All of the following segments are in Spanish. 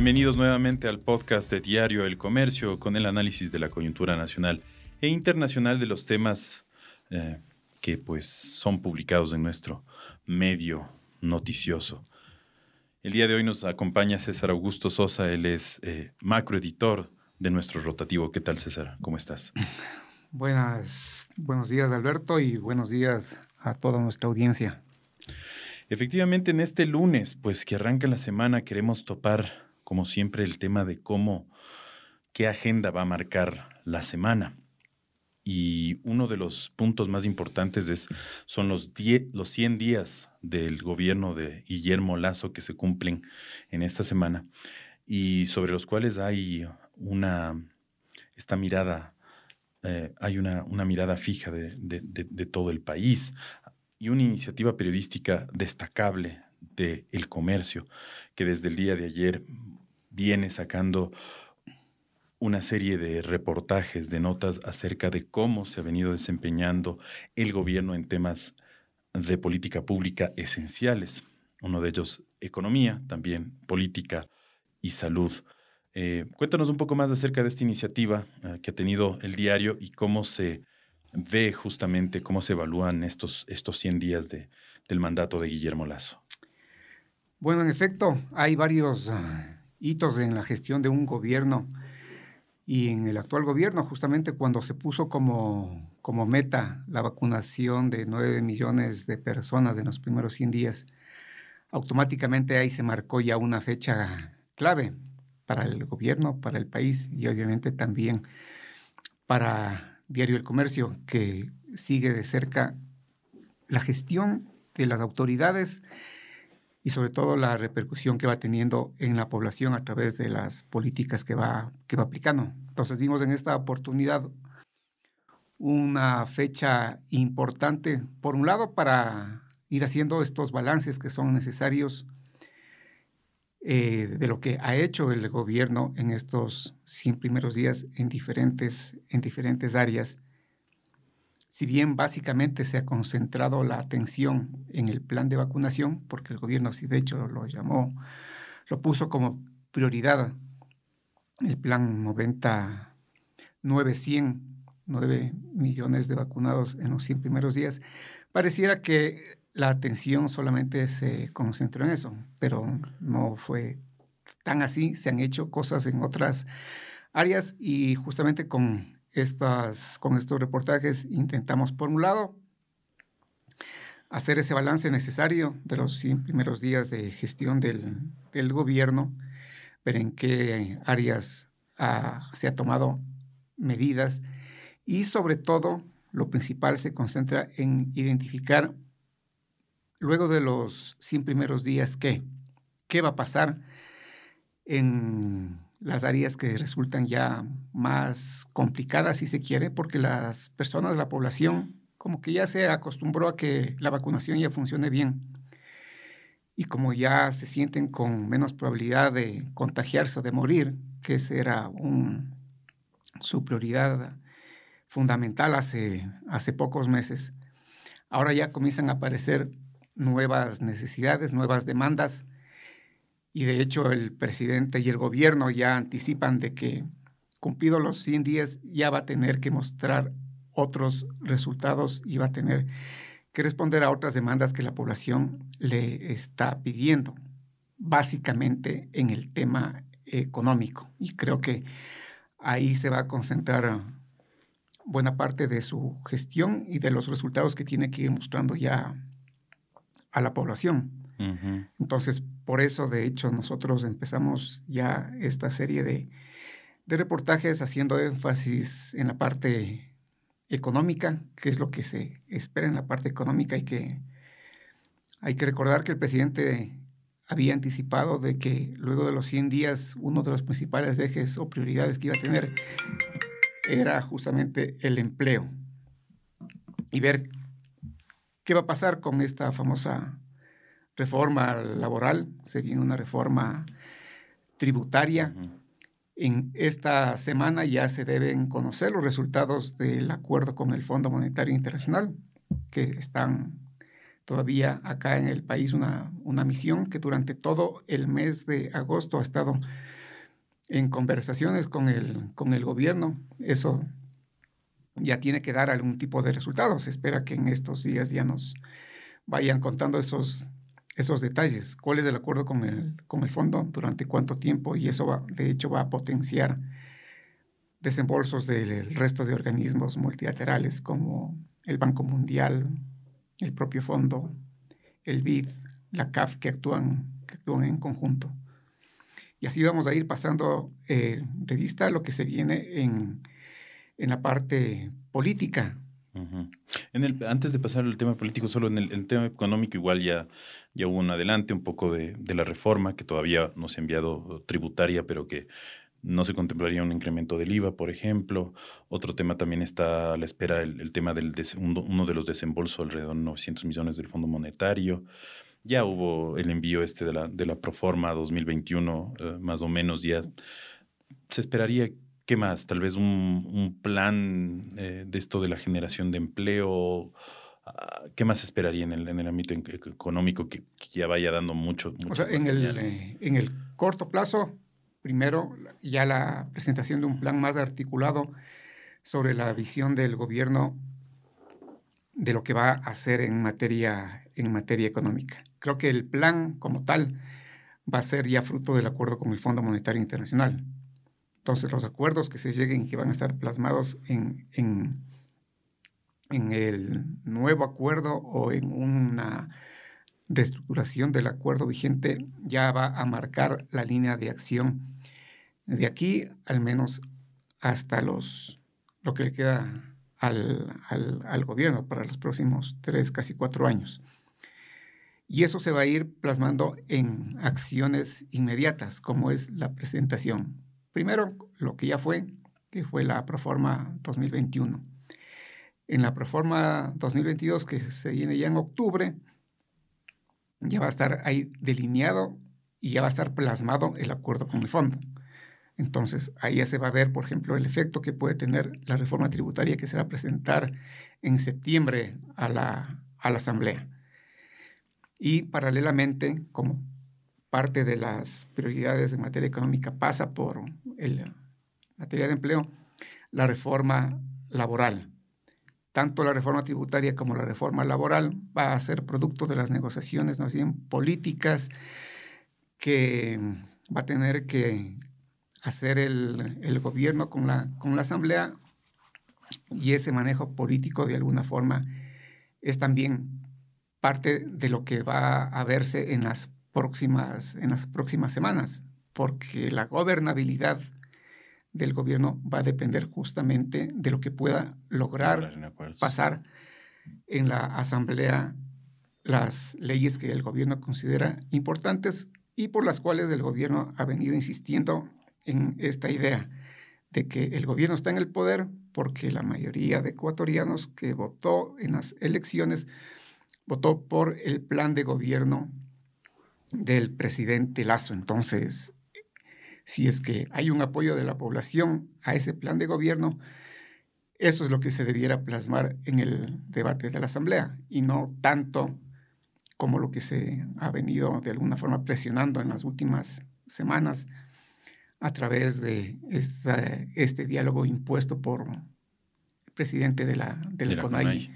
Bienvenidos nuevamente al podcast de Diario El Comercio con el análisis de la coyuntura nacional e internacional de los temas eh, que pues son publicados en nuestro medio noticioso. El día de hoy nos acompaña César Augusto Sosa, él es eh, macroeditor de nuestro rotativo. ¿Qué tal César? ¿Cómo estás? Buenas, buenos días Alberto y buenos días a toda nuestra audiencia. Efectivamente, en este lunes, pues que arranca la semana, queremos topar como siempre, el tema de cómo, qué agenda va a marcar la semana. Y uno de los puntos más importantes es, son los, los 100 días del gobierno de Guillermo Lazo que se cumplen en esta semana y sobre los cuales hay una, esta mirada, eh, hay una, una, mirada fija de, de, todo el país y una iniciativa periodística destacable del el comercio que desde el día de ayer viene sacando una serie de reportajes, de notas acerca de cómo se ha venido desempeñando el gobierno en temas de política pública esenciales. Uno de ellos, economía, también política y salud. Eh, cuéntanos un poco más acerca de esta iniciativa eh, que ha tenido el diario y cómo se ve justamente, cómo se evalúan estos, estos 100 días de, del mandato de Guillermo Lazo. Bueno, en efecto, hay varios... Hitos en la gestión de un gobierno y en el actual gobierno, justamente cuando se puso como, como meta la vacunación de 9 millones de personas en los primeros 100 días, automáticamente ahí se marcó ya una fecha clave para el gobierno, para el país y obviamente también para Diario El Comercio, que sigue de cerca la gestión de las autoridades y sobre todo la repercusión que va teniendo en la población a través de las políticas que va, que va aplicando. Entonces vimos en esta oportunidad una fecha importante, por un lado, para ir haciendo estos balances que son necesarios eh, de lo que ha hecho el gobierno en estos 100 primeros días en diferentes, en diferentes áreas si bien básicamente se ha concentrado la atención en el plan de vacunación, porque el gobierno sí de hecho lo llamó, lo puso como prioridad, el plan 90, 900, 9 millones de vacunados en los 100 primeros días, pareciera que la atención solamente se concentró en eso, pero no fue tan así, se han hecho cosas en otras áreas y justamente con estas, con estos reportajes intentamos, por un lado, hacer ese balance necesario de los 100 primeros días de gestión del, gobierno, ver en qué áreas se ha tomado medidas y sobre todo lo principal se concentra en identificar luego de los 100 primeros días qué, qué va a pasar en las áreas que resultan ya más complicadas, si se quiere, porque las personas, la población, como que ya se acostumbró a que la vacunación ya funcione bien. Y como ya se sienten con menos probabilidad de contagiarse o de morir, que esa era su prioridad fundamental hace, hace pocos meses, ahora ya comienzan a aparecer nuevas necesidades, nuevas demandas y de hecho el presidente y el gobierno ya anticipan de que cumplido los 100 días ya va a tener que mostrar otros resultados y va a tener que responder a otras demandas que la población le está pidiendo, básicamente en el tema económico. Y creo que ahí se va a concentrar buena parte de su gestión y de los resultados que tiene que ir mostrando ya a la población. Entonces, por eso, de hecho, nosotros empezamos ya esta serie de, reportajes haciendo énfasis en la parte económica, que es lo que se espera en la parte económica. Y que hay que recordar que el presidente había anticipado de que luego de los 100 días uno de los principales ejes o prioridades que iba a tener era justamente el empleo. Y ver qué va a pasar con esta famosa reforma laboral, se viene una reforma tributaria. En esta semana ya se deben conocer los resultados del acuerdo con el Fondo Monetario Internacional, que están todavía acá en el país una, una misión que durante todo el mes de agosto ha estado en conversaciones con el, con el gobierno. Eso ya tiene que dar algún tipo de resultados. Se espera que en estos días ya nos vayan contando esos, esos detalles. ¿Cuál es el acuerdo con el, con el fondo? ¿Durante cuánto tiempo? Y eso va, de hecho va a potenciar desembolsos del resto de organismos multilaterales como el Banco Mundial, el propio fondo, el BID, la CAF, que actúan, que actúan en conjunto. Y así vamos a ir pasando eh, revista lo que se viene en, en la parte política. En el, antes de pasar al tema político, solo en el, tema económico igual ya, ya hubo un adelante un poco de, de, la reforma que todavía no se ha enviado tributaria, pero que no se contemplaría un incremento del IVA, por ejemplo. Otro tema también está a la espera, el, tema del uno de los desembolsos alrededor de 900 millones del Fondo Monetario. Ya hubo el envío este de la, de la Proforma 2021, eh, más o menos ya. Se esperaría, ¿qué más? Tal vez un, plan eh, de esto de la generación de empleo. Ah, ¿Qué más esperaría en el, en el ámbito económico que, ya vaya dando mucho? O sea, en el, eh, en el corto plazo, primero ya la presentación de un plan más articulado sobre la visión del gobierno de lo que va a hacer en materia, en materia económica. Creo que el plan como tal va a ser ya fruto del acuerdo con el Fondo Monetario Internacional. Entonces, los acuerdos que se lleguen y que van a estar plasmados en, en, el nuevo acuerdo o en una reestructuración del acuerdo vigente ya va a marcar la línea de acción de aquí al menos hasta los, lo que le queda al, al, gobierno para los próximos tres, casi cuatro años. Y eso se va a ir plasmando en acciones inmediatas, como es la presentación. Primero, lo que ya fue, que fue la Proforma 2021. En la Proforma 2022, que se viene ya en octubre, ya va a estar ahí delineado y ya va a estar plasmado el acuerdo con el fondo. Entonces, ahí ya se va a ver, por ejemplo, el efecto que puede tener la reforma tributaria que se va a presentar en septiembre a la, a la Asamblea. Y paralelamente, como parte de las prioridades en materia económica pasa por el materia de empleo, la reforma laboral. Tanto la reforma tributaria como la reforma laboral va a ser producto de las negociaciones más bien políticas que va a tener que hacer el, gobierno con la, con la Asamblea. Y ese manejo político de alguna forma es también parte de lo que va a verse en las próximas, en las próximas semanas, porque la gobernabilidad del gobierno va a depender justamente de lo que pueda lograr pasar en la asamblea las leyes que el gobierno considera importantes y por las cuales el gobierno ha venido insistiendo en esta idea de que el gobierno está en el poder porque la mayoría de ecuatorianos que votó en las elecciones votó por el plan de gobierno del presidente Lazo. Entonces, si es que hay un apoyo de la población a ese plan de gobierno, eso es lo que se debiera plasmar en el debate de la Asamblea y no tanto como lo que se ha venido de alguna forma presionando en las últimas semanas a través de este diálogo impuesto por el presidente de la, de CONAI.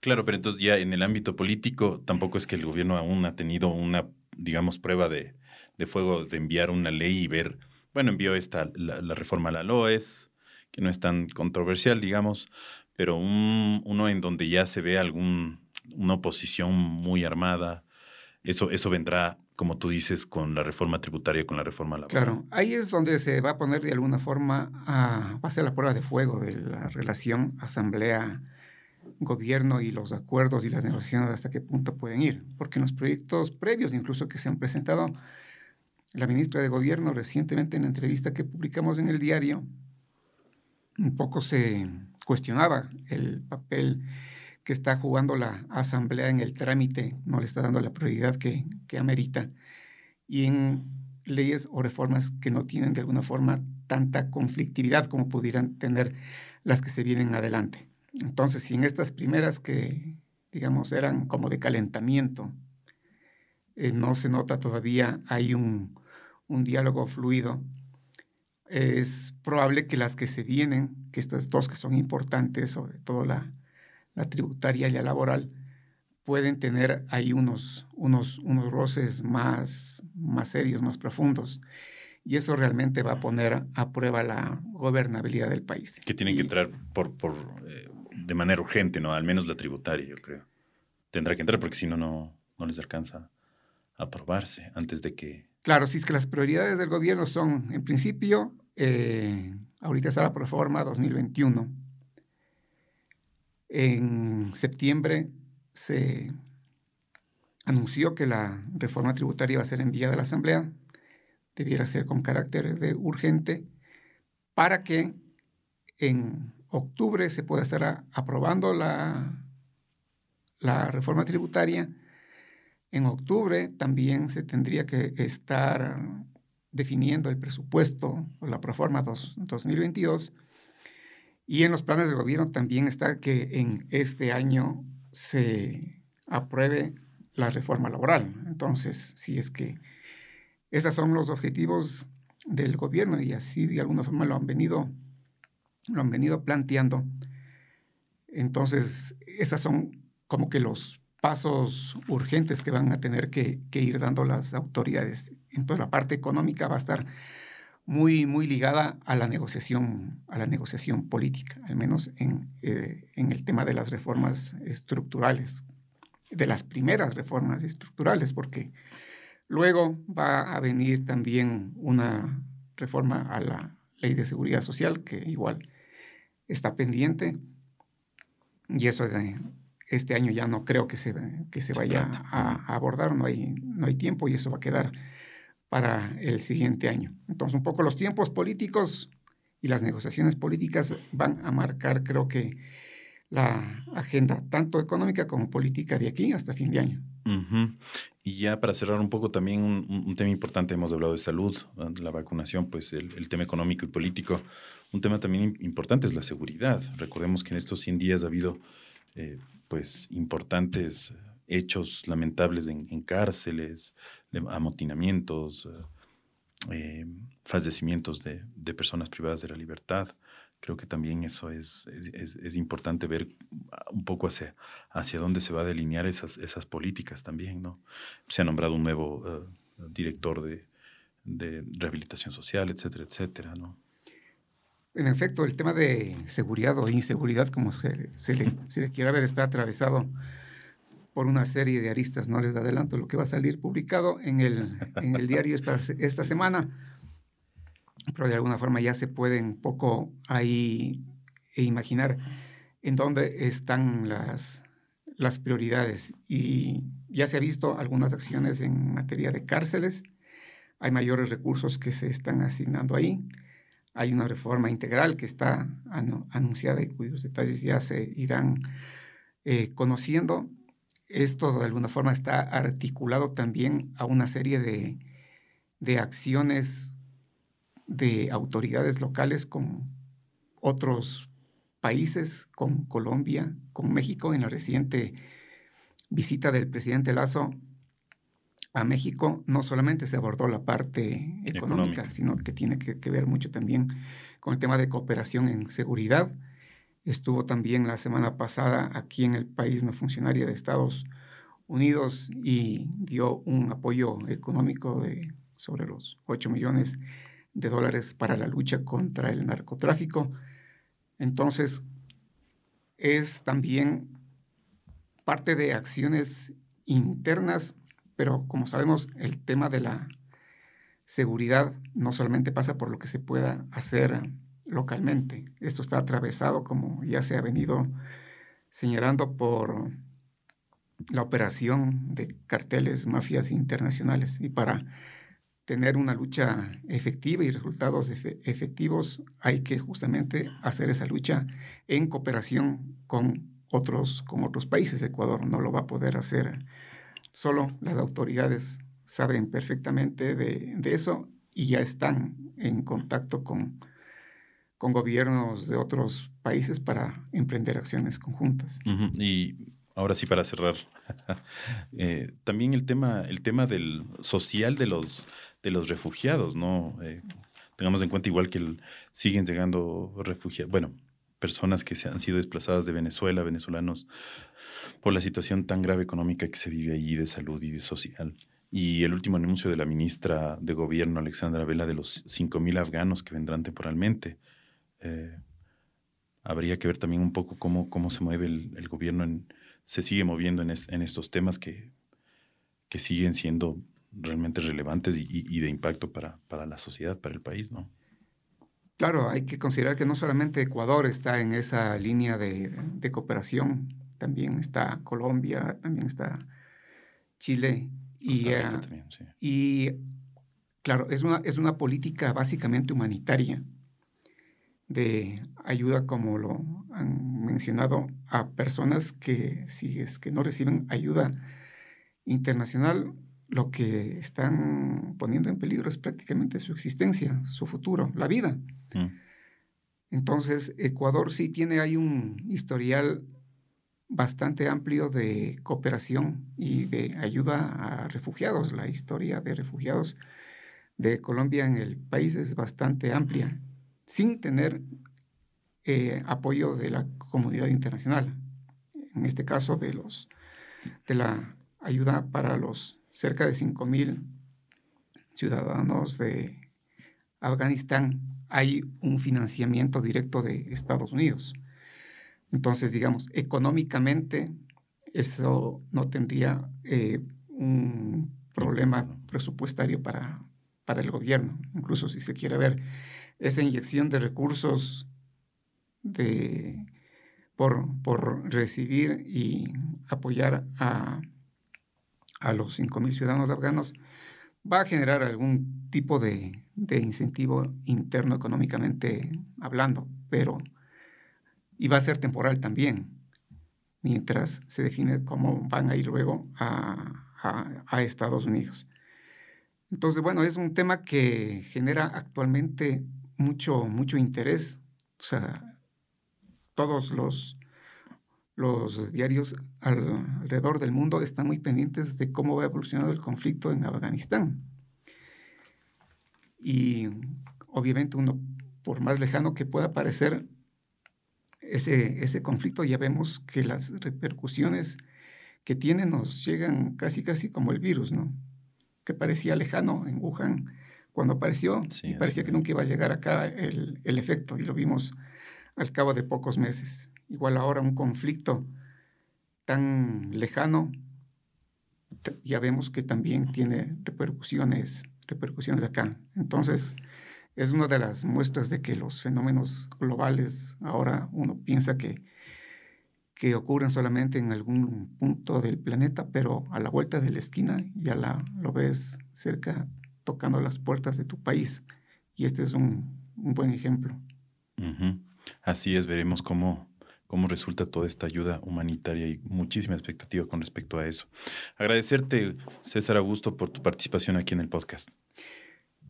Claro, pero entonces ya en el ámbito político tampoco es que el gobierno aún ha tenido una, digamos, prueba de, de fuego de enviar una ley y ver, bueno, envió esta, la, reforma a la LOES, que no es tan controversial, digamos, pero un, uno en donde ya se ve algún, oposición muy armada, eso, eso vendrá, como tú dices, con la reforma tributaria, con la reforma laboral. Claro, ahí es donde se va a poner de alguna forma, a, va a ser la prueba de fuego de la relación asamblea gobierno y los acuerdos y las negociaciones hasta qué punto pueden ir, porque en los proyectos previos incluso que se han presentado la ministra de Gobierno recientemente en la entrevista que publicamos en el diario, un poco se cuestionaba el papel que está jugando la Asamblea en el trámite, no le está dando la prioridad que, que amerita, y en leyes o reformas que no tienen de alguna forma tanta conflictividad como pudieran tener las que se vienen adelante. Entonces, si en estas primeras que, digamos, eran como de calentamiento. Eh, no se nota todavía, hay un, un diálogo fluido. Es probable que las que se vienen, que estas dos que son importantes, sobre todo la, la tributaria y la laboral, pueden tener ahí unos, unos, unos roces más, más serios, más profundos. Y eso realmente va a poner a prueba la gobernabilidad del país. Que tienen que entrar por, por eh, de manera urgente, ¿no? Al menos la tributaria, yo creo. Tendrá que entrar porque si no, no, les alcanza a aprobarse antes de que... Claro, si es que las prioridades del gobierno son, en principio, eh, ahorita está la proforma 2021. En septiembre se anunció que la reforma tributaria iba a ser enviada a la Asamblea, debiera ser con carácter de urgente, para que en octubre se pueda estar aprobando la, la reforma tributaria. En octubre también se tendría que estar definiendo el presupuesto o la proforma 2022. Y en los planes de gobierno también está que en este año se apruebe la reforma laboral. Entonces, si es que esos son los objetivos del gobierno y así de alguna forma lo han venido, lo han venido planteando, entonces esos son como que los pasos urgentes que van a tener que, ir dando las autoridades. Entonces la parte económica va a estar muy, muy ligada a la negociación, a la negociación política, al menos en, eh, en el tema de las reformas estructurales, de las primeras reformas estructurales, porque luego va a venir también una reforma a la ley de seguridad social, que igual está pendiente, y eso este año ya no creo que se, que se vaya a, abordar, no hay, no hay tiempo y eso va a quedar para el siguiente año. Entonces, un poco los tiempos políticos y las negociaciones políticas van a marcar, creo que, la agenda tanto económica como política de aquí hasta fin de año. Y ya para cerrar un poco también un, tema importante, hemos hablado de salud, la vacunación, pues el, tema económico y político. Un tema también importante es la seguridad. Recordemos que en estos 100 días ha habido eh, pues importantes hechos lamentables en, cárceles, amotinamientos, eh, fallecimientos de, personas privadas de la libertad. Creo que también eso es, es, importante ver un poco hacia, hacia dónde se va a delinear esas, esas políticas también, ¿no? Se ha nombrado un nuevo eh, director de, de, rehabilitación social, etcétera, etcétera, ¿no? En efecto, el tema de seguridad o inseguridad, como se, se, le, se le quiera ver, está atravesado por una serie de aristas. No les adelanto lo que va a salir publicado en el, en el diario esta, esta semana, pero de alguna forma ya se puede un poco ahí imaginar en dónde están las, las prioridades. Y ya se ha visto algunas acciones en materia de cárceles, hay mayores recursos que se están asignando ahí. Hay una reforma integral que está anunciada y cuyos detalles ya se irán eh, conociendo esto de alguna forma está articulado también a una serie de, acciones de autoridades locales con otros países, con Colombia, con México, en la reciente visita del presidente Lazo a México, no solamente se abordó la parte económica, sino que tiene que, ver mucho también con el tema de cooperación en seguridad, Estuvo también la semana pasada aquí en el país no funcionaria de Estados Unidos y dio un apoyo económico de sobre los 8 millones de dólares para la lucha contra el narcotráfico. Entonces, es también parte de acciones internas, pero como sabemos, el tema de la seguridad no solamente pasa por lo que se pueda hacer localmente. Esto está atravesado, como ya se ha venido señalando, por la operación de carteles, mafias internacionales. Y para tener una lucha efectiva y resultados efectivos, hay que justamente hacer esa lucha en cooperación con otros, con otros países. Ecuador no lo va a poder hacer solo. Las autoridades saben perfectamente de, eso y ya están en contacto con con gobiernos de otros países para emprender acciones conjuntas. Y ahora sí para cerrar. Eh, también el tema, el tema del social de los, de los refugiados, ¿no? Eh, tengamos en cuenta igual que siguen llegando refugiados, bueno, personas que se han sido desplazadas de Venezuela, venezolanos, por la situación tan grave económica que se vive allí de salud y de social. Y el último anuncio de la ministra de Gobierno, Alexandra Vela, de los 5.000 afganos que vendrán temporalmente. Eh, habría que ver también un poco cómo, cómo se mueve el, gobierno, en, se sigue moviendo en, estos temas que, que, siguen siendo realmente relevantes y, de impacto para, para, la sociedad, para el país, ¿no? Claro, hay que considerar que no solamente Ecuador está en esa línea de, de cooperación, también está Colombia, también está Chile. Y, eh, y claro, es una, es una política básicamente humanitaria de ayuda, como lo han mencionado, a personas que si es que no reciben ayuda internacional, lo que están poniendo en peligro es prácticamente su existencia, su futuro, la vida. Mm. Entonces, Ecuador sí tiene ahí un historial bastante amplio de cooperación y de ayuda a refugiados. La historia de refugiados de Colombia en el país es bastante amplia sin tener eh, apoyo de la comunidad internacional. En este caso, de, los, de la ayuda para los cerca de 5.000 ciudadanos de Afganistán, hay un financiamiento directo de Estados Unidos. Entonces, digamos, económicamente eso no tendría eh, un problema presupuestario para, para el gobierno, incluso si se quiere ver esa inyección de recursos de, por, por recibir y apoyar a, a los 5.000 ciudadanos afganos, va a generar algún tipo de, de, incentivo interno económicamente hablando, pero y va a ser temporal también, mientras se define cómo van a ir luego a, a, a Estados Unidos. Entonces, bueno, es un tema que genera actualmente mucho, mucho interés. O sea, todos los, los diarios alrededor del mundo están muy pendientes de cómo va evolucionando el conflicto en Afganistán. Y obviamente uno, por más lejano que pueda parecer ese, ese conflicto, ya vemos que las repercusiones que tiene nos llegan casi, casi como el virus, ¿no? Que parecía lejano en Wuhan, cuando apareció y parecía que nunca iba a llegar acá el, el, efecto y lo vimos al cabo de pocos meses. Igual ahora un conflicto tan lejano, ya vemos que también tiene repercusiones, repercusiones acá. Entonces, es una de las muestras de que los fenómenos globales ahora uno piensa que, que ocurren solamente en algún punto del planeta, pero a la vuelta de la esquina ya la, lo ves cerca tocando las puertas de tu país. Y este es un, buen ejemplo. Así es, veremos cómo, cómo resulta toda esta ayuda humanitaria y muchísima expectativa con respecto a eso. Agradecerte, César Augusto, por tu participación aquí en el podcast.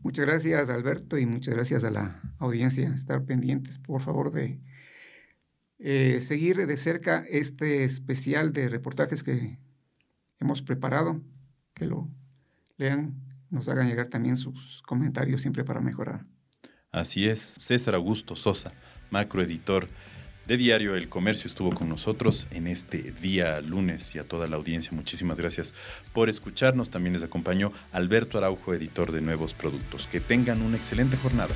Muchas gracias, Alberto, y muchas gracias a la audiencia. Estar pendientes, por favor, de eh, seguir de cerca este especial de reportajes que hemos preparado, que lo lean nos hagan llegar también sus comentarios siempre para mejorar. Así es, César Augusto Sosa, macroeditor de Diario El Comercio, estuvo con nosotros en este día lunes y a toda la audiencia. Muchísimas gracias por escucharnos. También les acompañó Alberto Araujo, editor de Nuevos Productos. Que tengan una excelente jornada.